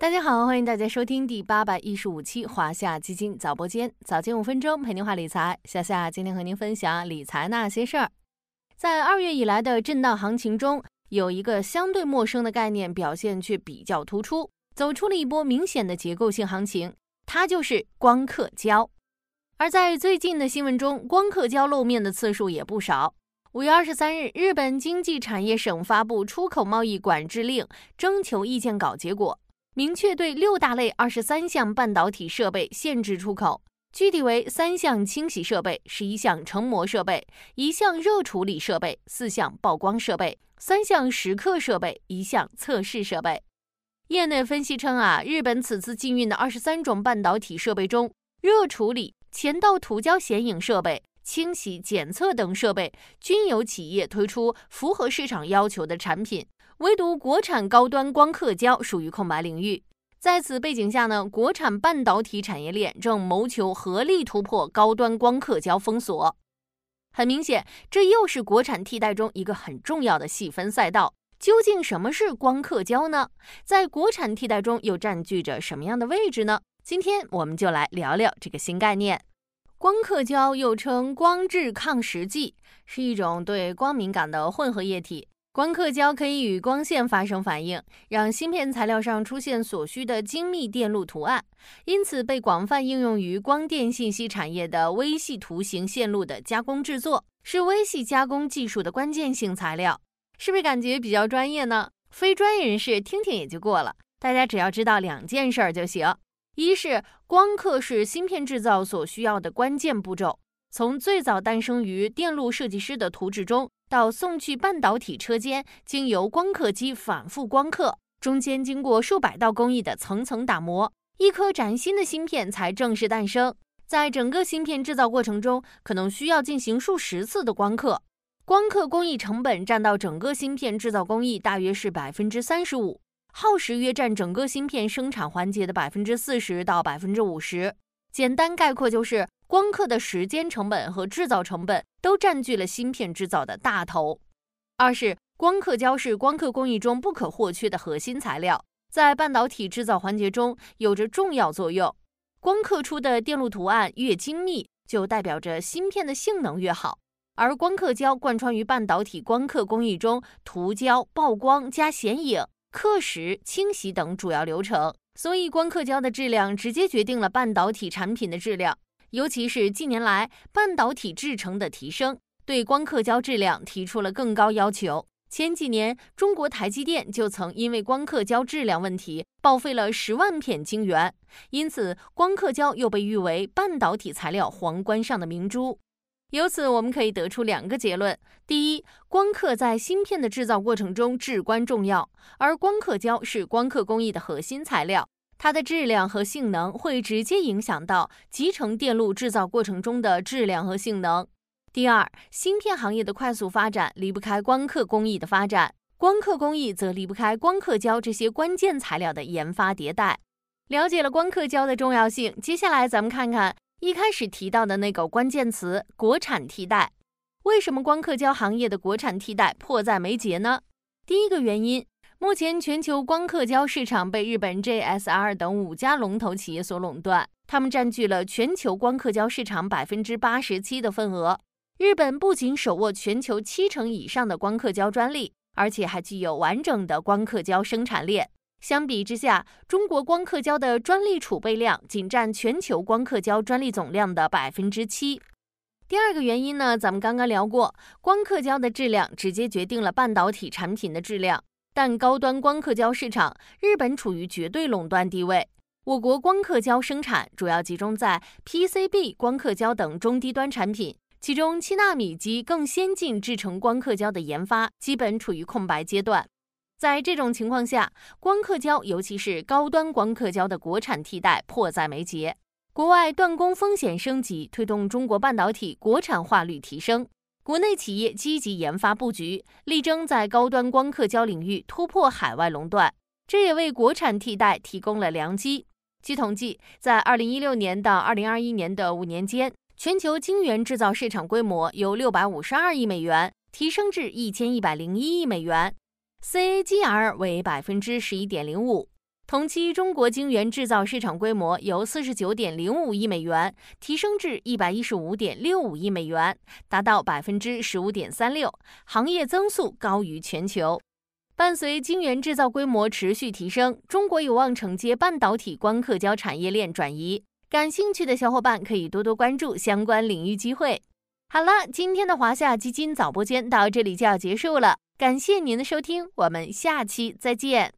大家好，欢迎大家收听第八百一十五期华夏基金早播间，早间五分钟陪您话理财。夏夏今天和您分享理财那些事儿。在二月以来的震荡行情中，有一个相对陌生的概念表现却比较突出，走出了一波明显的结构性行情，它就是光刻胶。而在最近的新闻中，光刻胶露面的次数也不少。五月二十三日，日本经济产业省发布出口贸易管制令征求意见稿结果。明确对六大类二十三项半导体设备限制出口，具体为三项清洗设备、十一项成膜设备、一项热处理设备、四项曝光设备、三项蚀刻设备、一项测试设备。业内分析称啊，日本此次禁运的二十三种半导体设备中，热处理、前道涂胶显影设备、清洗检测等设备均有企业推出符合市场要求的产品。唯独国产高端光刻胶属于空白领域。在此背景下呢，国产半导体产业链正谋求合力突破高端光刻胶封锁。很明显，这又是国产替代中一个很重要的细分赛道。究竟什么是光刻胶呢？在国产替代中又占据着什么样的位置呢？今天我们就来聊聊这个新概念。光刻胶又称光致抗蚀剂，是一种对光敏感的混合液体。光刻胶可以与光线发生反应，让芯片材料上出现所需的精密电路图案，因此被广泛应用于光电信息产业的微细图形线路的加工制作，是微细加工技术的关键性材料。是不是感觉比较专业呢？非专业人士听听也就过了，大家只要知道两件事儿就行：一是光刻是芯片制造所需要的关键步骤，从最早诞生于电路设计师的图纸中。到送去半导体车间，经由光刻机反复光刻，中间经过数百道工艺的层层打磨，一颗崭新的芯片才正式诞生。在整个芯片制造过程中，可能需要进行数十次的光刻，光刻工艺成本占到整个芯片制造工艺大约是百分之三十五，耗时约占整个芯片生产环节的百分之四十到百分之五十。简单概括就是。光刻的时间成本和制造成本都占据了芯片制造的大头。二是光刻胶是光刻工艺中不可或缺的核心材料，在半导体制造环节中有着重要作用。光刻出的电路图案越精密，就代表着芯片的性能越好。而光刻胶贯穿于半导体光刻工艺中涂胶、曝光加显影、刻蚀、清洗等主要流程，所以光刻胶的质量直接决定了半导体产品的质量。尤其是近年来半导体制程的提升，对光刻胶质量提出了更高要求。前几年，中国台积电就曾因为光刻胶质量问题报废了十万片晶圆，因此光刻胶又被誉为半导体材料皇冠上的明珠。由此，我们可以得出两个结论：第一，光刻在芯片的制造过程中至关重要，而光刻胶是光刻工艺的核心材料。它的质量和性能会直接影响到集成电路制造过程中的质量和性能。第二，芯片行业的快速发展离不开光刻工艺的发展，光刻工艺则离不开光刻胶这些关键材料的研发迭代。了解了光刻胶的重要性，接下来咱们看看一开始提到的那个关键词——国产替代。为什么光刻胶行业的国产替代迫在眉睫呢？第一个原因。目前，全球光刻胶市场被日本 JSR 等五家龙头企业所垄断，他们占据了全球光刻胶市场百分之八十七的份额。日本不仅手握全球七成以上的光刻胶专利，而且还具有完整的光刻胶生产链。相比之下，中国光刻胶的专利储备量仅占全球光刻胶专利总量的百分之七。第二个原因呢，咱们刚刚聊过，光刻胶的质量直接决定了半导体产品的质量。但高端光刻胶市场，日本处于绝对垄断地位。我国光刻胶生产主要集中在 PCB 光刻胶等中低端产品，其中七纳米及更先进制程光刻胶的研发基本处于空白阶段。在这种情况下，光刻胶，尤其是高端光刻胶的国产替代迫在眉睫。国外断供风险升级，推动中国半导体国产化率提升。国内企业积极研发布局，力争在高端光刻胶领域突破海外垄断，这也为国产替代提供了良机。据统计，在二零一六年到二零二一年的五年间，全球晶圆制造市场规模由六百五十二亿美元提升至一千一百零一亿美元，CAGR 为百分之十一点零五。同期中国晶圆制造市场规模由四十九点零五亿美元提升至一百一十五点六五亿美元，达到百分之十五点三六，行业增速高于全球。伴随晶圆制造规模持续提升，中国有望承接半导体光刻胶产业链转移。感兴趣的小伙伴可以多多关注相关领域机会。好了，今天的华夏基金早播间到这里就要结束了，感谢您的收听，我们下期再见。